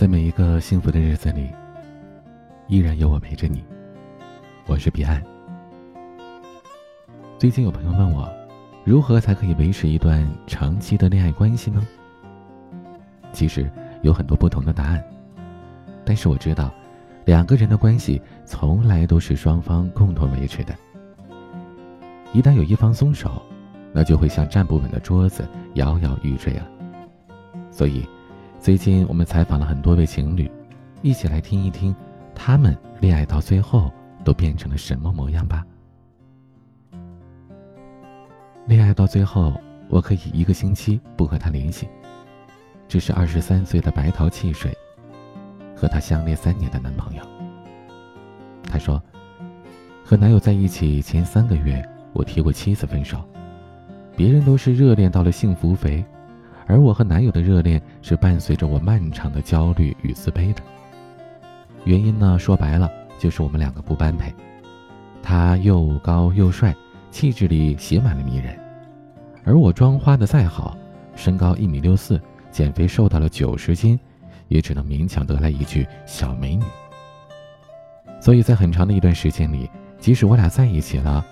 在每一个幸福的日子里，依然有我陪着你。我是彼岸。最近有朋友问我，如何才可以维持一段长期的恋爱关系呢？其实有很多不同的答案，但是我知道，两个人的关系从来都是双方共同维持的。一旦有一方松手，那就会像站不稳的桌子，摇摇欲坠了。所以，最近我们采访了很多位情侣，一起来听一听，他们恋爱到最后都变成了什么模样吧。恋爱到最后，我可以一个星期不和他联系。这是二十三岁的白桃汽水，和他相恋三年的男朋友。他说，和男友在一起前三个月，我提过七次分手，别人都是热恋到了幸福肥。而我和男友的热恋是伴随着我漫长的焦虑与自卑的。原因呢，说白了就是我们两个不般配。他又高又帅，气质里写满了迷人；而我妆花的再好，身高一米六四，减肥瘦到了九十斤，也只能勉强得来一句小美女。所以在很长的一段时间里，即使我俩在一起了，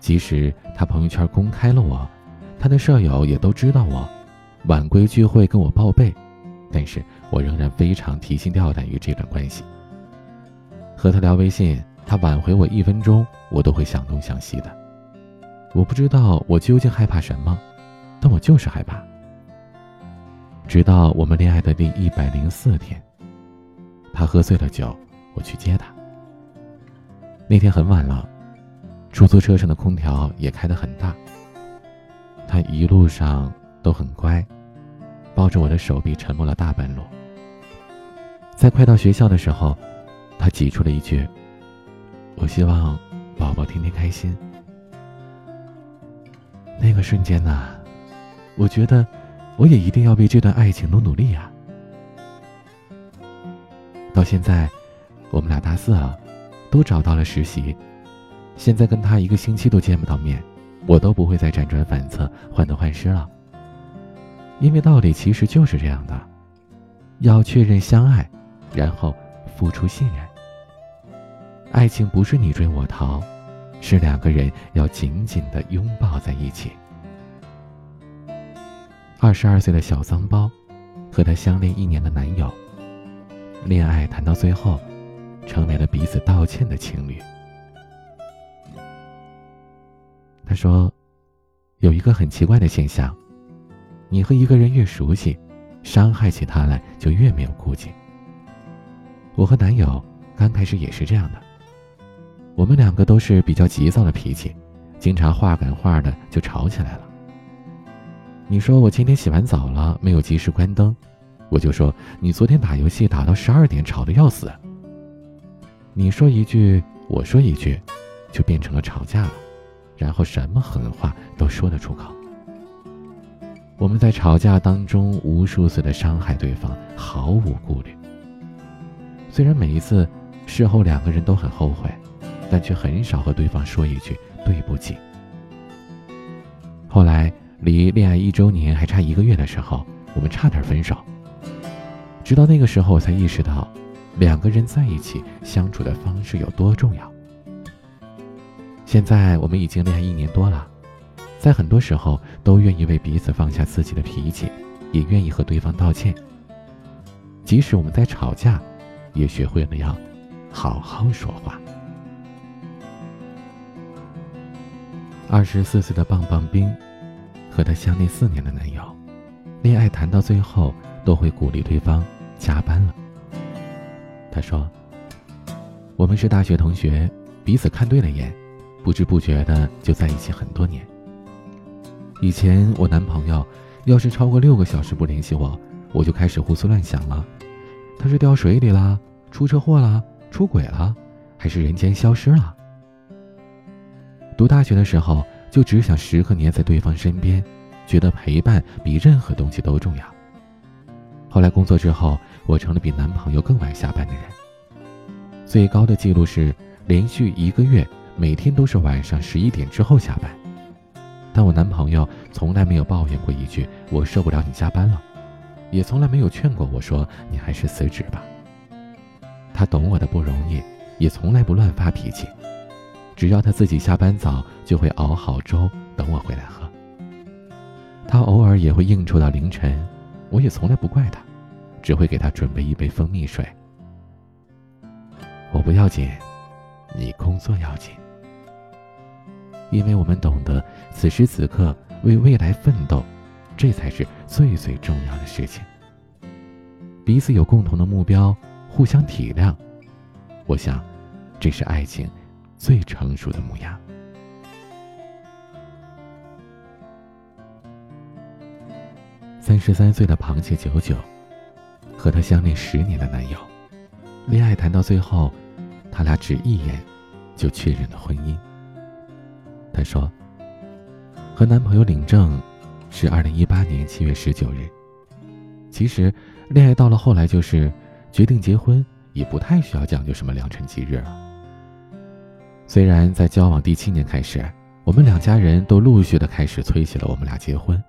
即使他朋友圈公开了我，他的舍友也都知道我。晚归聚会跟我报备，但是我仍然非常提心吊胆于这段关系。和他聊微信，他挽回我一分钟，我都会想东想西的。我不知道我究竟害怕什么，但我就是害怕。直到我们恋爱的第一百零四天，他喝醉了酒，我去接他。那天很晚了，出租车上的空调也开得很大。他一路上。都很乖，抱着我的手臂沉默了大半路。在快到学校的时候，他挤出了一句：“我希望宝宝天天开心。”那个瞬间呐，我觉得我也一定要为这段爱情努努力啊！到现在，我们俩大四了，都找到了实习，现在跟他一个星期都见不到面，我都不会再辗转反侧、患得患失了。因为道理其实就是这样的，要确认相爱，然后付出信任。爱情不是你追我逃，是两个人要紧紧的拥抱在一起。二十二岁的小桑包，和他相恋一年的男友，恋爱谈到最后，成为了彼此道歉的情侣。他说，有一个很奇怪的现象。你和一个人越熟悉，伤害起他来就越没有顾忌。我和男友刚开始也是这样的，我们两个都是比较急躁的脾气，经常话赶话的就吵起来了。你说我今天洗完澡了没有及时关灯，我就说你昨天打游戏打到十二点吵得要死。你说一句我说一句，就变成了吵架了，然后什么狠话都说得出口。我们在吵架当中无数次的伤害对方，毫无顾虑。虽然每一次事后两个人都很后悔，但却很少和对方说一句对不起。后来离恋爱一周年还差一个月的时候，我们差点分手。直到那个时候，我才意识到，两个人在一起相处的方式有多重要。现在我们已经恋爱一年多了。在很多时候，都愿意为彼此放下自己的脾气，也愿意和对方道歉。即使我们在吵架，也学会了要好好说话。二十四岁的棒棒冰，和他相恋四年的男友，恋爱谈到最后都会鼓励对方加班了。他说：“我们是大学同学，彼此看对了眼，不知不觉的就在一起很多年。”以前我男朋友要是超过六个小时不联系我，我就开始胡思乱想了。他是掉水里啦，出车祸啦，出轨了，还是人间消失了？读大学的时候就只想时刻黏在对方身边，觉得陪伴比任何东西都重要。后来工作之后，我成了比男朋友更晚下班的人。最高的记录是连续一个月每天都是晚上十一点之后下班。但我男朋友从来没有抱怨过一句“我受不了你加班了”，也从来没有劝过我说你还是辞职吧。他懂我的不容易，也从来不乱发脾气。只要他自己下班早，就会熬好粥等我回来喝。他偶尔也会应酬到凌晨，我也从来不怪他，只会给他准备一杯蜂蜜水。我不要紧，你工作要紧。因为我们懂得此时此刻为未来奋斗，这才是最最重要的事情。彼此有共同的目标，互相体谅，我想，这是爱情最成熟的模样。三十三岁的螃蟹九九，和他相恋十年的男友，恋爱谈到最后，他俩只一眼就确认了婚姻。她说：“和男朋友领证是二零一八年七月十九日。其实，恋爱到了后来就是决定结婚，也不太需要讲究什么良辰吉日了。虽然在交往第七年开始，我们两家人都陆续的开始催起了我们俩结婚。”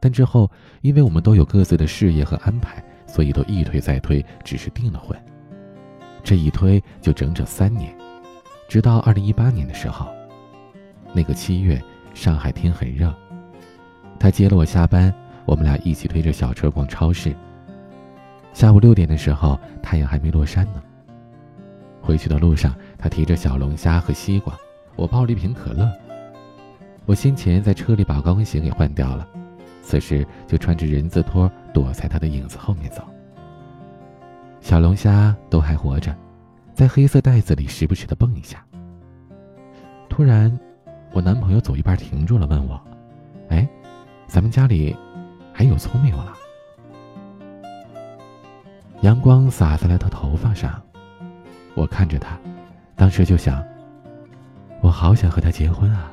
但之后，因为我们都有各自的事业和安排，所以都一推再推，只是订了婚。这一推就整整三年，直到二零一八年的时候，那个七月，上海天很热。他接了我下班，我们俩一起推着小车逛超市。下午六点的时候，太阳还没落山呢。回去的路上，他提着小龙虾和西瓜，我抱了一瓶可乐。我先前在车里把高跟鞋给换掉了。此时就穿着人字拖躲在他的影子后面走。小龙虾都还活着，在黑色袋子里时不时的蹦一下。突然，我男朋友走一半停住了，问我：“哎，咱们家里还有葱没有了？”阳光洒在了他头发上，我看着他，当时就想：我好想和他结婚啊！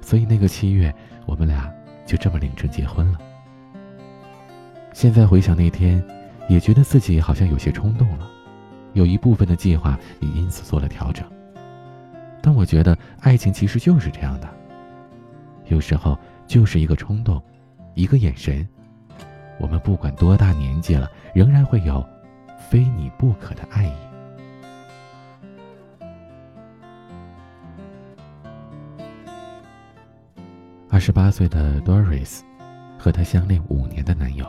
所以那个七月。我们俩就这么领证结婚了。现在回想那天，也觉得自己好像有些冲动了，有一部分的计划也因此做了调整。但我觉得爱情其实就是这样的，有时候就是一个冲动，一个眼神，我们不管多大年纪了，仍然会有非你不可的爱意。二十八岁的 Doris 和他相恋五年的男友，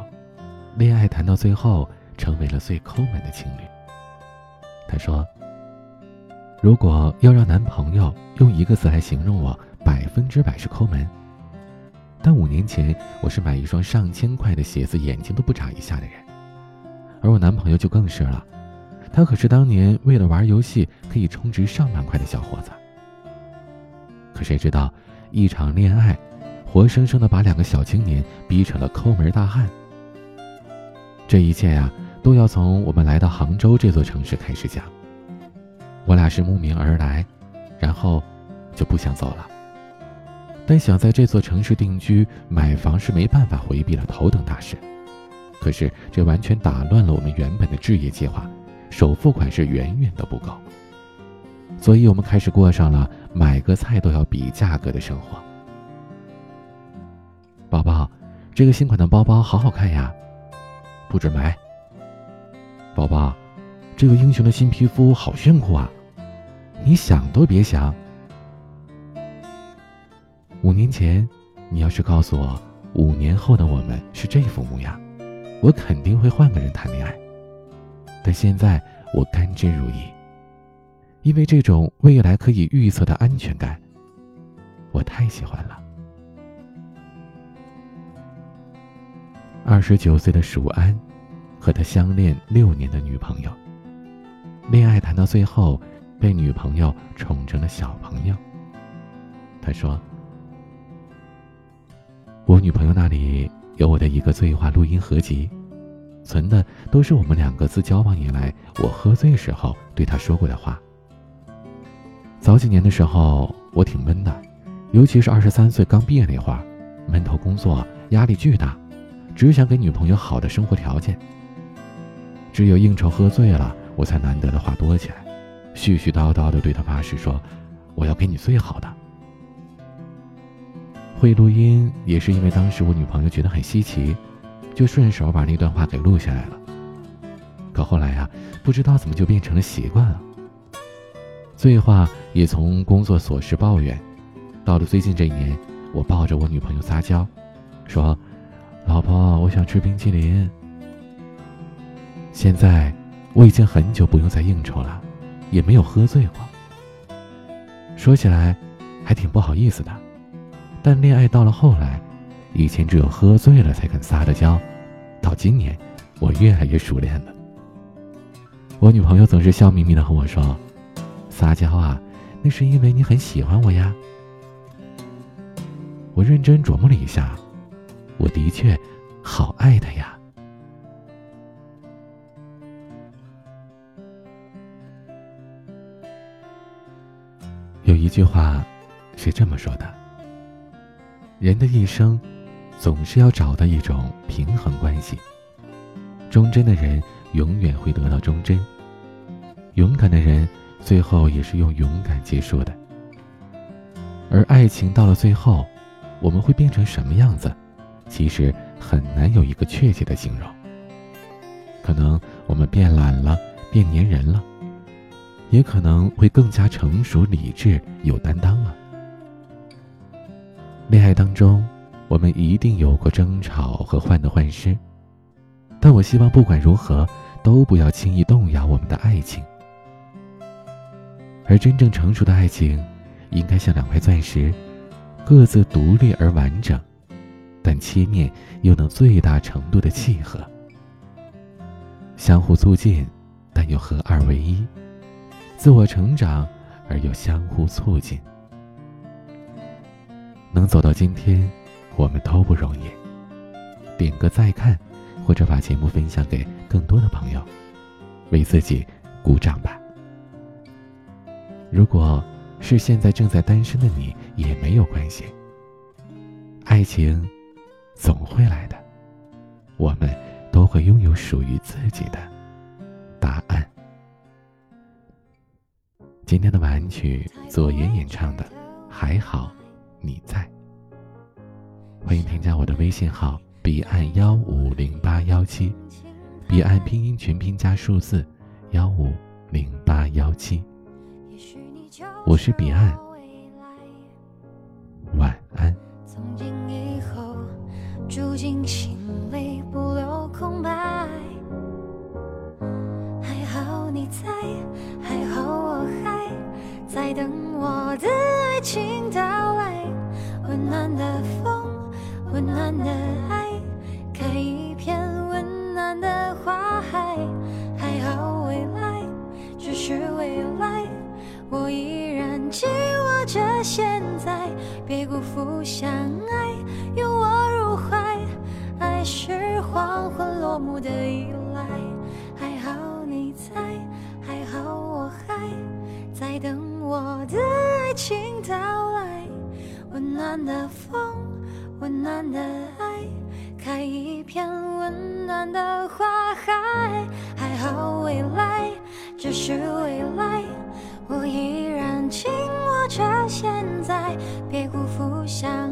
恋爱谈到最后成为了最抠门的情侣。他说：“如果要让男朋友用一个词来形容我，百分之百是抠门。但五年前我是买一双上千块的鞋子，眼睛都不眨一下的人，而我男朋友就更是了，他可是当年为了玩游戏可以充值上万块的小伙子。可谁知道，一场恋爱。”活生生的把两个小青年逼成了抠门大汉。这一切呀，都要从我们来到杭州这座城市开始讲。我俩是慕名而来，然后就不想走了。但想在这座城市定居、买房是没办法回避的头等大事。可是这完全打乱了我们原本的置业计划，首付款是远远的不够。所以我们开始过上了买个菜都要比价格的生活。宝宝，这个新款的包包好好看呀，不准买。宝宝，这个英雄的新皮肤好炫酷啊，你想都别想。五年前，你要是告诉我五年后的我们是这副模样，我肯定会换个人谈恋爱。但现在我甘之如饴，因为这种未来可以预测的安全感，我太喜欢了。二十九岁的蜀安，和他相恋六年的女朋友，恋爱谈到最后，被女朋友宠成了小朋友。他说：“我女朋友那里有我的一个醉话录音合集，存的都是我们两个自交往以来我喝醉时候对她说过的话。早几年的时候，我挺闷的，尤其是二十三岁刚毕业那会儿，闷头工作，压力巨大。”只想给女朋友好的生活条件。只有应酬喝醉了，我才难得的话多起来，絮絮叨叨的对他发誓说：“我要给你最好的。”会录音也是因为当时我女朋友觉得很稀奇，就顺手把那段话给录下来了。可后来啊，不知道怎么就变成了习惯了。醉话也从工作琐事抱怨，到了最近这一年，我抱着我女朋友撒娇，说：“老婆，我想吃冰淇淋。”现在我已经很久不用再应酬了，也没有喝醉过。说起来，还挺不好意思的。但恋爱到了后来，以前只有喝醉了才肯撒的娇，到今年，我越来越熟练了。我女朋友总是笑眯眯的和我说：“撒娇啊，那是因为你很喜欢我呀。”我认真琢磨了一下，我的确好爱他呀。有一句话是这么说的。人的一生，总是要找到一种平衡关系。忠贞的人永远会得到忠贞，勇敢的人最后也是用勇敢结束的。而爱情到了最后，我们会变成什么样子，其实很难有一个确切的形容。可能我们变懒了，变粘人了，也可能会更加成熟、理智、有担当了。恋爱当中，我们一定有过争吵和患得患失，但我希望不管如何，都不要轻易动摇我们的爱情。而真正成熟的爱情，应该像两块钻石，各自独立而完整，但切面又能最大程度的契合，相互促进，但又合二为一，自我成长而又相互促进。能走到今天，我们都不容易。点个再看，或者把节目分享给更多的朋友，为自己鼓掌吧。如果是现在正在单身的你，也没有关系。爱情总会来的，我们都会拥有属于自己的答案。今天的晚安曲，左岩演唱的《还好》。你在，欢迎添加我的微信号：彼岸幺五零八幺七，彼岸拼音全拼加数字幺五零八幺七。我是彼岸，别辜负相爱，拥我入怀。爱是黄昏落幕的依赖，还好你在，还好我还在等我的爱情到来。温暖的风，温暖的爱，开一片温暖的花海。还好未来只是未来，不想